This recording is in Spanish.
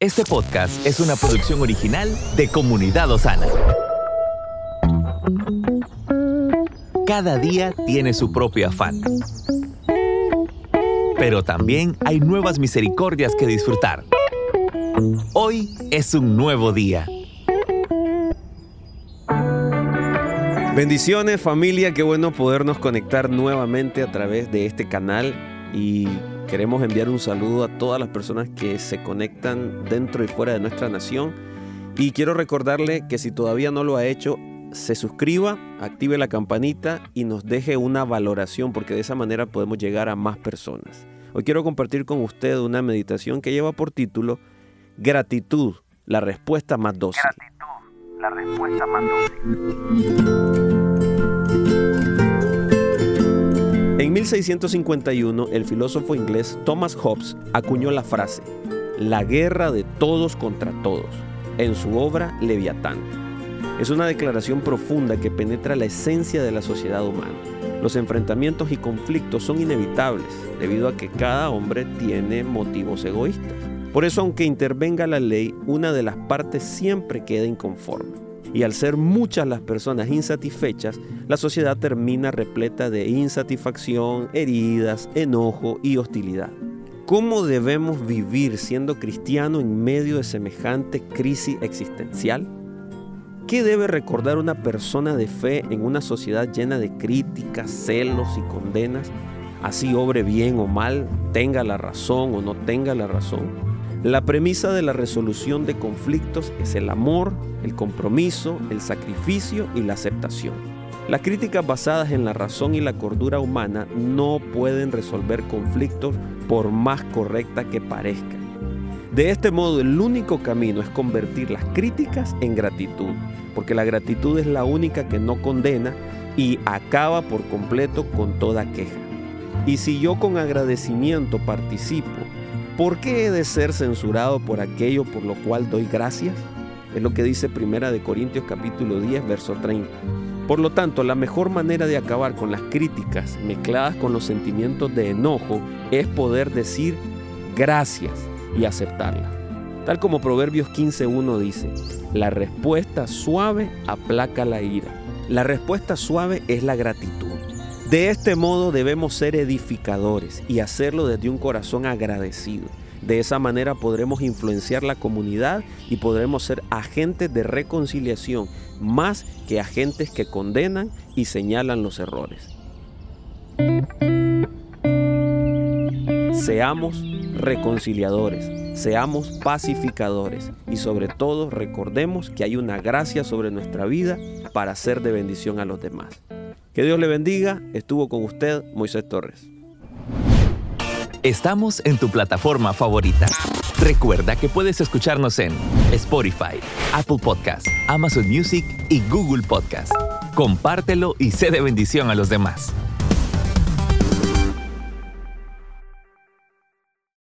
Este podcast es una producción original de Comunidad Osana. Cada día tiene su propio afán. Pero también hay nuevas misericordias que disfrutar. Hoy es un nuevo día. Bendiciones familia, qué bueno podernos conectar nuevamente a través de este canal y queremos enviar un saludo a todas las personas que se conectan dentro y fuera de nuestra nación y quiero recordarle que si todavía no lo ha hecho, se suscriba, active la campanita y nos deje una valoración porque de esa manera podemos llegar a más personas. Hoy quiero compartir con usted una meditación que lleva por título Gratitud, la respuesta más dócil. Gratitud, la respuesta más dócil. 1651, el filósofo inglés Thomas Hobbes acuñó la frase, la guerra de todos contra todos, en su obra Leviatán. Es una declaración profunda que penetra la esencia de la sociedad humana. Los enfrentamientos y conflictos son inevitables debido a que cada hombre tiene motivos egoístas. Por eso, aunque intervenga la ley, una de las partes siempre queda inconforme. Y al ser muchas las personas insatisfechas, la sociedad termina repleta de insatisfacción, heridas, enojo y hostilidad. ¿Cómo debemos vivir siendo cristiano en medio de semejante crisis existencial? ¿Qué debe recordar una persona de fe en una sociedad llena de críticas, celos y condenas? Así obre bien o mal, tenga la razón o no tenga la razón. La premisa de la resolución de conflictos es el amor, el compromiso, el sacrificio y la aceptación. Las críticas basadas en la razón y la cordura humana no pueden resolver conflictos por más correcta que parezcan. De este modo, el único camino es convertir las críticas en gratitud, porque la gratitud es la única que no condena y acaba por completo con toda queja. Y si yo con agradecimiento participo ¿Por qué he de ser censurado por aquello por lo cual doy gracias? Es lo que dice Primera de Corintios capítulo 10, verso 30. Por lo tanto, la mejor manera de acabar con las críticas mezcladas con los sentimientos de enojo es poder decir gracias y aceptarla. Tal como Proverbios 15.1 dice, la respuesta suave aplaca la ira. La respuesta suave es la gratitud. De este modo debemos ser edificadores y hacerlo desde un corazón agradecido. De esa manera podremos influenciar la comunidad y podremos ser agentes de reconciliación más que agentes que condenan y señalan los errores. Seamos reconciliadores, seamos pacificadores y sobre todo recordemos que hay una gracia sobre nuestra vida para ser de bendición a los demás. Que Dios le bendiga. Estuvo con usted Moisés Torres. Estamos en tu plataforma favorita. Recuerda que puedes escucharnos en Spotify, Apple Podcast, Amazon Music y Google Podcast. Compártelo y sé de bendición a los demás.